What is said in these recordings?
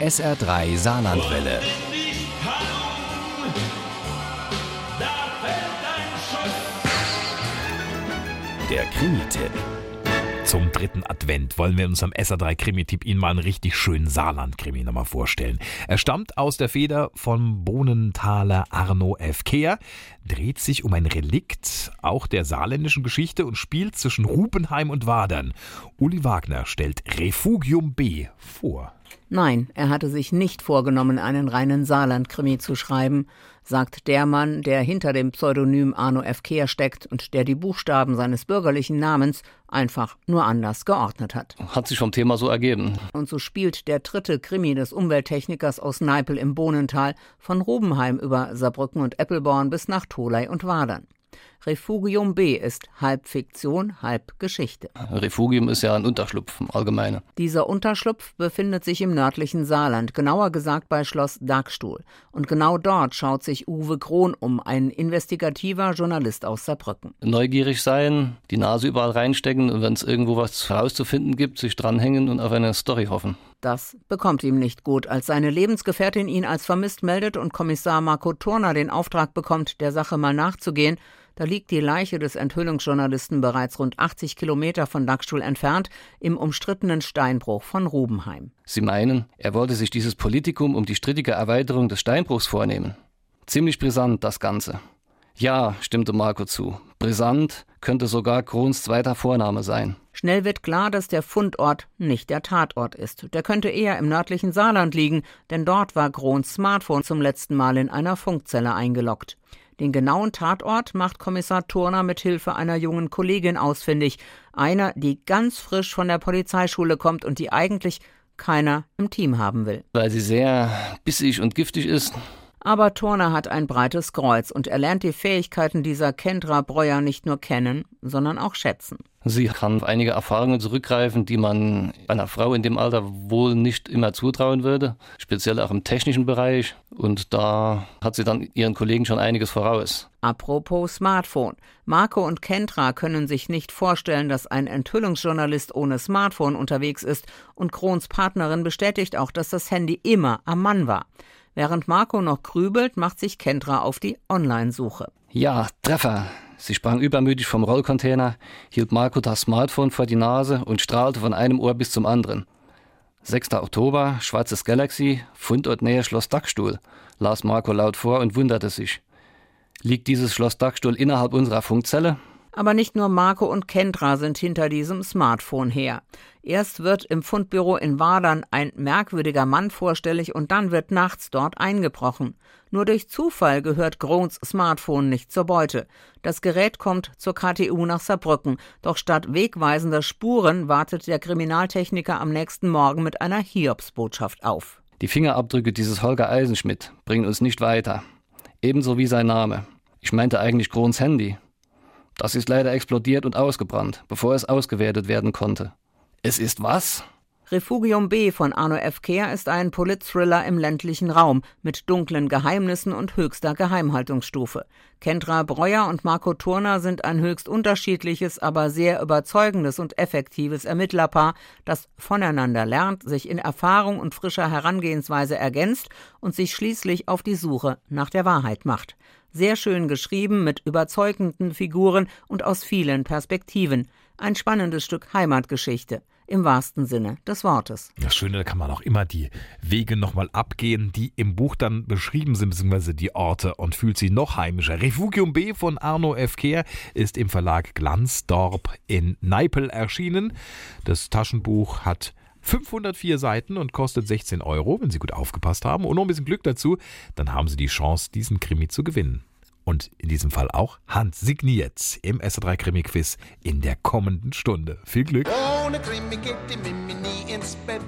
SR3 Saarlandwelle. Der Krimi-Tipp. Zum dritten Advent wollen wir in unserem SR3 Krimi-Tipp Ihnen mal einen richtig schönen Saarland-Krimi nochmal vorstellen. Er stammt aus der Feder vom Bohnenthaler Arno F. Kehr, dreht sich um ein Relikt auch der saarländischen Geschichte und spielt zwischen Rubenheim und Wadern. Uli Wagner stellt Refugium B vor. Nein, er hatte sich nicht vorgenommen, einen reinen Saarland-Krimi zu schreiben, sagt der Mann, der hinter dem Pseudonym Arno F. Kehr steckt und der die Buchstaben seines bürgerlichen Namens einfach nur anders geordnet hat. Hat sich vom Thema so ergeben. Und so spielt der dritte Krimi des Umwelttechnikers aus Neipel im Bohnental von Rubenheim über Saarbrücken und Eppelborn bis nach Tholey und Wadern. Refugium B ist halb Fiktion, halb Geschichte. Refugium ist ja ein Unterschlupf im Allgemeinen. Dieser Unterschlupf befindet sich im nördlichen Saarland, genauer gesagt bei Schloss Dagstuhl. Und genau dort schaut sich Uwe Krohn um, ein investigativer Journalist aus Saarbrücken. Neugierig sein, die Nase überall reinstecken und wenn es irgendwo was herauszufinden gibt, sich dranhängen und auf eine Story hoffen. Das bekommt ihm nicht gut, als seine Lebensgefährtin ihn als vermisst meldet und Kommissar Marco Turner den Auftrag bekommt, der Sache mal nachzugehen. Da liegt die Leiche des Enthüllungsjournalisten bereits rund 80 Kilometer von Dachstuhl entfernt im umstrittenen Steinbruch von Rubenheim. Sie meinen, er wollte sich dieses Politikum um die strittige Erweiterung des Steinbruchs vornehmen. Ziemlich brisant das Ganze. Ja, stimmte Marco zu. Brisant könnte sogar Krons zweiter Vorname sein. Schnell wird klar, dass der Fundort nicht der Tatort ist. Der könnte eher im nördlichen Saarland liegen, denn dort war Krons Smartphone zum letzten Mal in einer Funkzelle eingeloggt. Den genauen Tatort macht Kommissar Turner mit Hilfe einer jungen Kollegin ausfindig, einer, die ganz frisch von der Polizeischule kommt und die eigentlich keiner im Team haben will. Weil sie sehr bissig und giftig ist, aber Turner hat ein breites Kreuz und er lernt die Fähigkeiten dieser Kendra Breuer nicht nur kennen, sondern auch schätzen. Sie kann auf einige Erfahrungen zurückgreifen, die man einer Frau in dem Alter wohl nicht immer zutrauen würde, speziell auch im technischen Bereich. Und da hat sie dann ihren Kollegen schon einiges voraus. Apropos Smartphone. Marco und Kendra können sich nicht vorstellen, dass ein Enthüllungsjournalist ohne Smartphone unterwegs ist und Krons Partnerin bestätigt auch, dass das Handy immer am Mann war. Während Marco noch grübelt, macht sich Kendra auf die Online-Suche. Ja, Treffer. Sie sprang übermütig vom Rollcontainer, hielt Marco das Smartphone vor die Nase und strahlte von einem Ohr bis zum anderen. 6. Oktober, Schwarzes Galaxy, Fundort Nähe Schloss Dachstuhl, las Marco laut vor und wunderte sich. Liegt dieses Schloss Dachstuhl innerhalb unserer Funkzelle? Aber nicht nur Marco und Kendra sind hinter diesem Smartphone her. Erst wird im Fundbüro in Wadern ein merkwürdiger Mann vorstellig und dann wird nachts dort eingebrochen. Nur durch Zufall gehört Grons Smartphone nicht zur Beute. Das Gerät kommt zur KTU nach Saarbrücken, doch statt wegweisender Spuren wartet der Kriminaltechniker am nächsten Morgen mit einer Hiobsbotschaft auf. Die Fingerabdrücke dieses Holger Eisenschmidt bringen uns nicht weiter. Ebenso wie sein Name. Ich meinte eigentlich Grons Handy. Das ist leider explodiert und ausgebrannt, bevor es ausgewertet werden konnte. Es ist was? Refugium B von Arno F. Kehr ist ein Politthriller im ländlichen Raum mit dunklen Geheimnissen und höchster Geheimhaltungsstufe. Kendra Breuer und Marco Turner sind ein höchst unterschiedliches, aber sehr überzeugendes und effektives Ermittlerpaar, das voneinander lernt, sich in Erfahrung und frischer Herangehensweise ergänzt und sich schließlich auf die Suche nach der Wahrheit macht. Sehr schön geschrieben, mit überzeugenden Figuren und aus vielen Perspektiven. Ein spannendes Stück Heimatgeschichte im wahrsten Sinne des Wortes. Das Schöne, da kann man auch immer die Wege nochmal abgehen, die im Buch dann beschrieben sind, beziehungsweise die Orte und fühlt sich noch heimischer. Refugium B von Arno F. Kehr ist im Verlag Glanzdorp in Neipel erschienen. Das Taschenbuch hat 504 Seiten und kostet 16 Euro, wenn Sie gut aufgepasst haben. Und noch ein bisschen Glück dazu, dann haben Sie die Chance, diesen Krimi zu gewinnen. Und in diesem Fall auch handsigniert im SR3 Krimi-Quiz in der kommenden Stunde. Viel Glück! Ohne Krimi geht die Mimi nie ins Bett.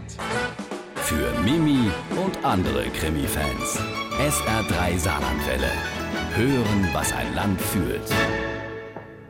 Für Mimi und andere Krimi-Fans. SR3 Saarlandwelle. Hören, was ein Land fühlt.